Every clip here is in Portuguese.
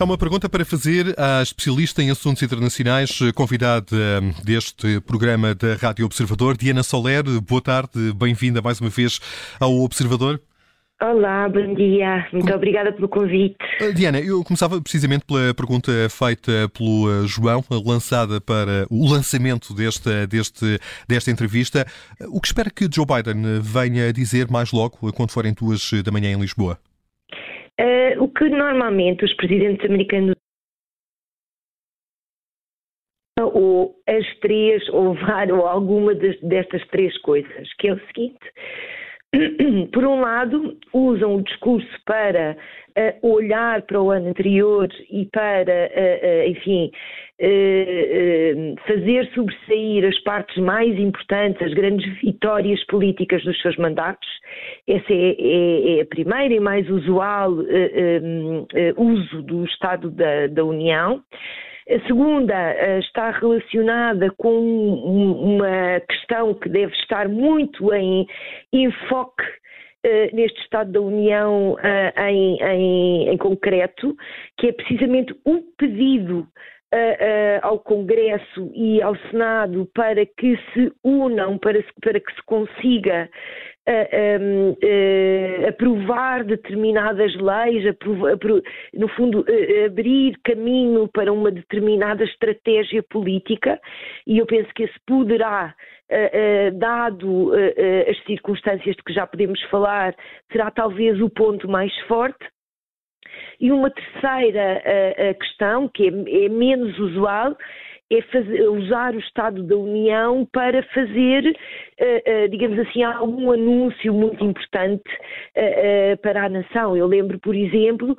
É uma pergunta para fazer à especialista em assuntos internacionais, convidada deste programa da Rádio Observador, Diana Soler. Boa tarde, bem-vinda mais uma vez ao Observador. Olá, bom dia. Muito Com... obrigada pelo convite. Uh, Diana, eu começava precisamente pela pergunta feita pelo João, lançada para o lançamento desta, deste, desta entrevista. O que espera que Joe Biden venha dizer mais logo, quando forem duas da manhã em Lisboa? Uh, o que normalmente os presidentes americanos ou as três, ou, ou alguma destas três coisas, que é o seguinte, por um lado, usam o discurso para uh, olhar para o ano anterior e para, uh, uh, enfim, fazer sobressair as partes mais importantes, as grandes vitórias políticas dos seus mandatos. Essa é, é, é a primeira e mais usual uso do Estado da, da União. A segunda eh, está relacionada com uma questão que deve estar muito em enfoque Uh, neste Estado da União uh, em, em, em, concreto, que é precisamente o pedido uh, ao Congresso e ao Senado para que se unam, para, para que se consiga um, uh, aprovar determinadas leis, no fundo, uh, abrir caminho para uma determinada estratégia política, e eu penso que esse poderá. Uh, dado as circunstâncias de que já podemos falar, será talvez o ponto mais forte. E uma terceira questão, que é, é menos usual, é fazer, usar o Estado da União para fazer, uh, uh, digamos assim, algum anúncio muito importante uh, para a nação. Eu lembro, por exemplo,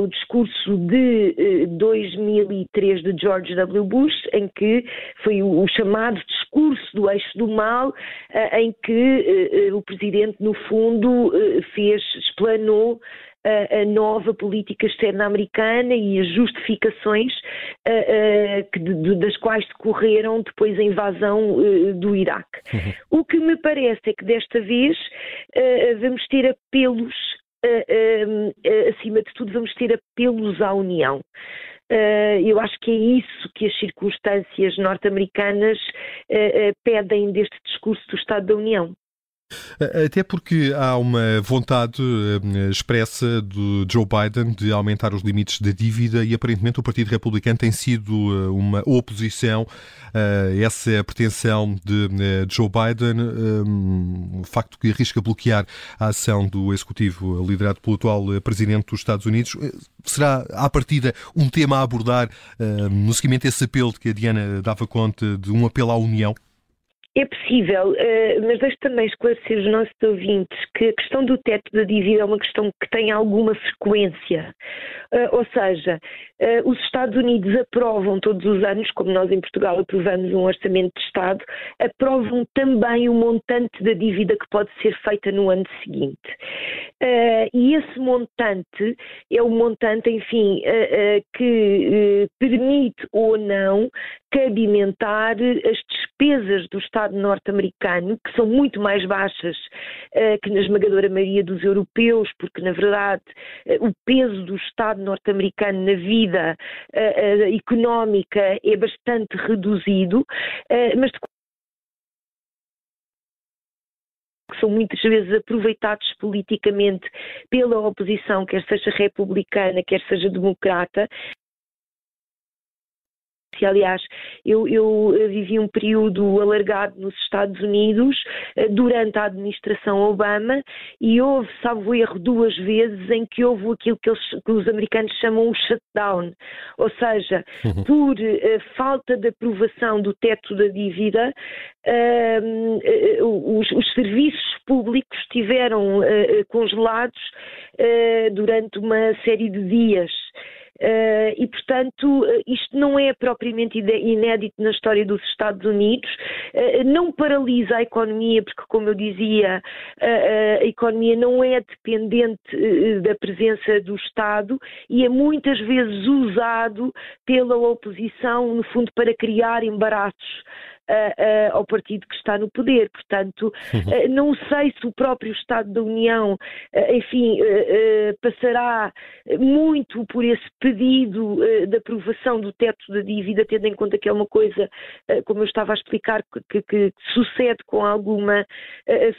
o discurso de 2003 de George W. Bush, em que foi o, o chamado discurso do eixo do mal, em que o presidente, no fundo, fez, explanou a, nova política externa americana e as justificações que, das quais decorreram depois a invasão do Iraque. Uhum. O que me parece é que desta vez vamos ter apelos, acima de tudo, vamos ter apelos à União. Uh, eu acho que é isso que as circunstâncias norte-americanas uh, uh, pedem deste discurso do Estado da União. Até porque há uma vontade eh, expressa do Joe Biden de aumentar os limites da dívida e aparentemente o Partido Republicano tem sido eh, uma oposição a essa pretensão de eh, Joe Biden, o facto que arrisca bloquear a ação do executivo liderado pelo atual presidente dos Estados Unidos. Será, à partida, um tema a abordar no seguimento desse apelo de que a Diana dava conta de um apelo à União? É possível, eh, mas deixo também esclarecer os nossos ouvintes que a questão do teto da dívida é uma questão que tem alguma frequência. Eh, ou seja, eh, os Estados Unidos aprovam todos os anos, como nós em Portugal aprovamos um orçamento de Estado, aprovam também o montante da dívida que pode ser feita no ano seguinte. E esse montante é o montante, enfim, que permite ou não cabimentar as despesas do Estado norte-americano, que são muito mais baixas uh, que na esmagadora maioria dos europeus, porque, na verdade, uh, o peso do Estado norte-americano na vida uh, económica é bastante reduzido, mas de que são muitas vezes aproveitados politicamente pela oposição, quer seja republicana, quer seja democrata, Aliás, eu, eu, vivi um período alargado nos Estados Unidos eh, durante a administração Obama e houve, salvo erro, duas vezes em que houve aquilo que, eles, que os americanos chamam o shutdown, ou seja, uhum. por uh, falta de aprovação do teto da dívida, uh, uh, os, os, serviços públicos estiveram congelados durante uma série de dias. Uh, e, portanto, uh, isto não é propriamente inédito na história dos Estados Unidos, uh, não paralisa a economia, porque, como eu dizia, a economia não é dependente da presença do Estado e é muitas vezes usado pela oposição, no fundo, para criar embaraços. Ao partido que está no poder. Portanto, uhum. não sei se o próprio Estado da União, enfim, passará muito por esse pedido de aprovação do teto da dívida, tendo em conta que é uma coisa, como eu estava a explicar, que, que sucede com alguma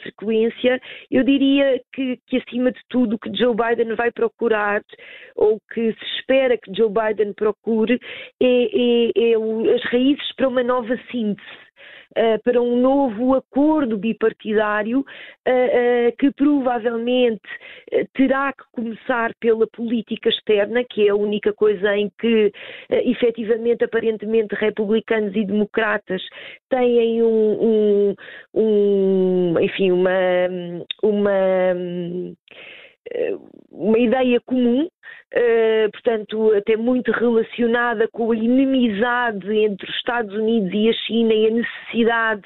frequência. Eu diria que, que, acima de tudo, o que Joe Biden vai procurar, ou que se espera que Joe Biden procure, é, é, é as raízes para uma nova síntese uh, para um novo acordo bipartidário uh, uh, que provavelmente terá que começar pela política externa, que é a única coisa em que efetivamente, aparentemente, republicanos e democratas têm um, um, um enfim, uma, uma uma ideia comum, uh, portanto, até muito relacionada com a inimizade entre os Estados Unidos e a China e a necessidade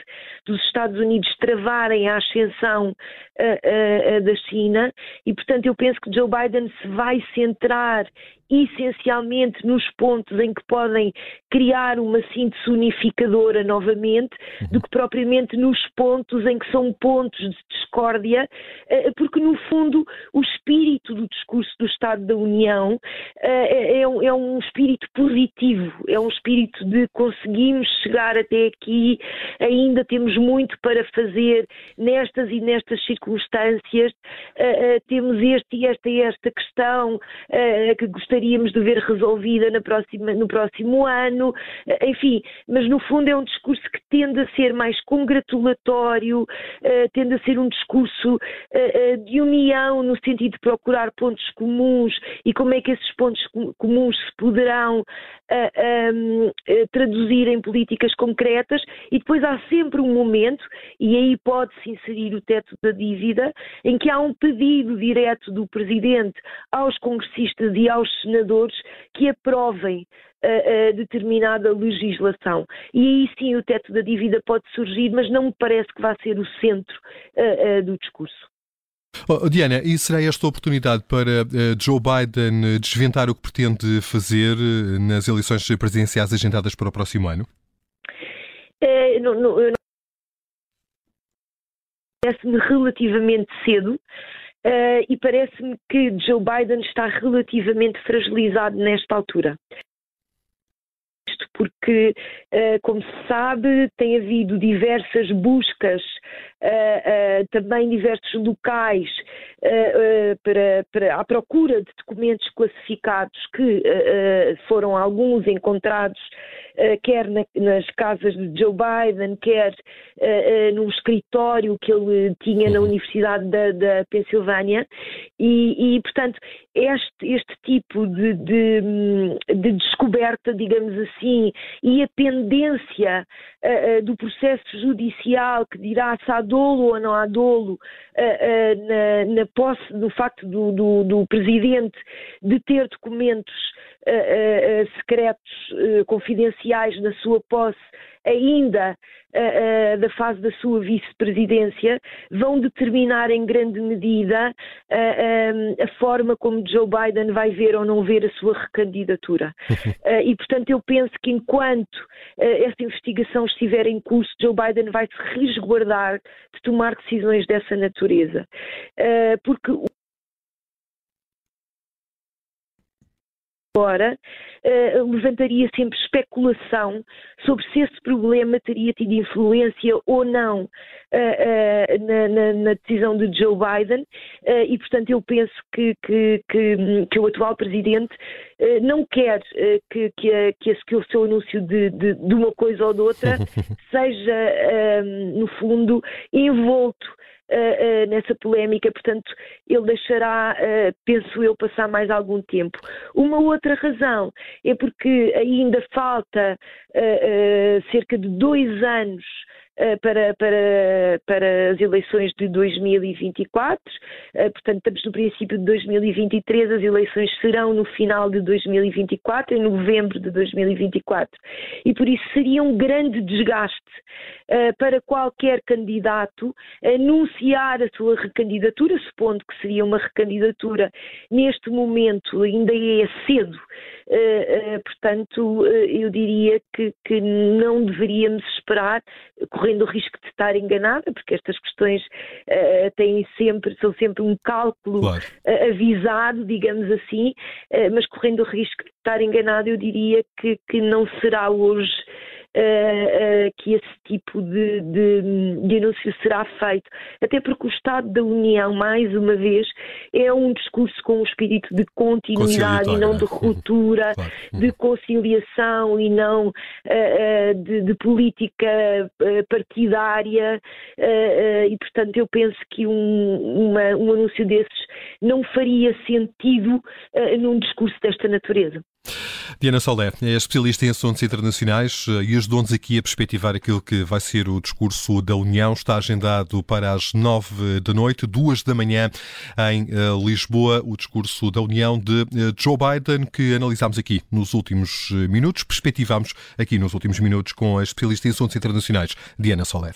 dos Estados Unidos travarem a ascensão uh, da China. E, portanto, eu penso que Joe Biden se vai centrar essencialmente nos pontos em que podem criar uma síntese unificadora novamente, do que propriamente nos pontos em que são pontos de discórdia, eh, porque no fundo o espírito do discurso do Estado da União eh, é, é, é um espírito positivo, é um espírito de conseguimos chegar até aqui, ainda temos muito para fazer nestas e nestas circunstâncias, eh, temos este e esta e esta questão que gostaria gostaríamos de ver resolvida na próxima, no próximo ano, eh, enfim, mas no fundo é um discurso que tende a ser mais congratulatório, uh, tende a ser um discurso uh, de união no sentido de procurar pontos comuns e como é que esses pontos comuns se poderão um, traduzir em políticas concretas. E depois há sempre um momento, e aí pode-se inserir o teto da dívida, em que há um pedido direto do Presidente aos congressistas e aos senadores que aprovem uh, uh, determinada legislação. E aí sim o teto da dívida pode surgir, mas não me parece que vá ser o centro uh, do discurso. Oh, Diana, e será esta oportunidade para Joe Biden desventar o que pretende fazer nas eleições presidenciais agendadas para o próximo ano? É, não, não, Parece-me relativamente cedo. Uh, e parece-me que Joe Biden está relativamente fragilizado nesta altura. Isto porque, uh, como se sabe, tem havido diversas buscas, uh, também diversos locais, para, para, à procura de documentos classificados que foram alguns encontrados quer na, nas casas de Joe Biden, quer uh, num escritório que ele tinha na uhum. Universidade da, da Pensilvânia. E, e, portanto, este, este tipo de, de, de, descoberta, digamos assim, e a pendência uh, do processo judicial que dirá se há dolo ou não há dolo na, na, posse do facto do, do, do presidente de ter documentos secretos confidenciais na sua posse ainda da fase da sua vice-presidência vão determinar em grande medida a forma como Joe Biden vai ver ou não ver a sua recandidatura. e, portanto, eu penso que enquanto esta investigação estiver em curso, Joe Biden vai se resguardar de tomar decisões dessa natureza. porque agora uh, levantaria sempre especulação sobre se esse problema teria tido influência ou não uh, uh, na, na, na, decisão de Joe Biden e, portanto, eu penso que, que, que, que o atual presidente não quer que, que, que, esse, que o seu anúncio de, de, de uma coisa ou de outra seja, no fundo, envolto uh, nessa polémica, portanto, ele deixará, uh, penso eu, passar mais algum tempo. Uma outra razão é porque ainda falta cerca de dois anos para, para, para as eleições de 2024. Portanto, estamos no princípio de 2023, as eleições serão no final de 2024, em novembro de 2024. E por isso seria um grande desgaste para qualquer candidato anunciar a sua recandidatura, supondo que seria uma recandidatura neste momento ainda é cedo Uh, uh, portanto, eu diria que, que, não deveríamos esperar, correndo o risco de estar enganada, porque estas questões têm sempre, são sempre um cálculo claro. avisado, digamos assim, mas correndo o risco de estar enganada, eu diria que, que não será hoje uh, uh, que esse tipo de, de, de, anúncio será feito. Até porque o Estado da União, mais uma vez, é um discurso com um espírito de continuidade e não de ruptura, claro. de conciliação e não uh, de, de, política partidária. e, portanto, eu penso que um, uma, um anúncio desses não faria sentido num discurso desta natureza. Diana Solé é especialista em assuntos internacionais eh, e ajudou-nos aqui a perspectivar aquilo que vai ser o discurso da União. Está agendado para as nove da noite, duas da manhã, em eh, Lisboa, o discurso da União de eh, Joe Biden, que analisámos aqui nos últimos minutos, perspectivámos aqui nos últimos minutos com a especialista em assuntos internacionais, Diana Soler.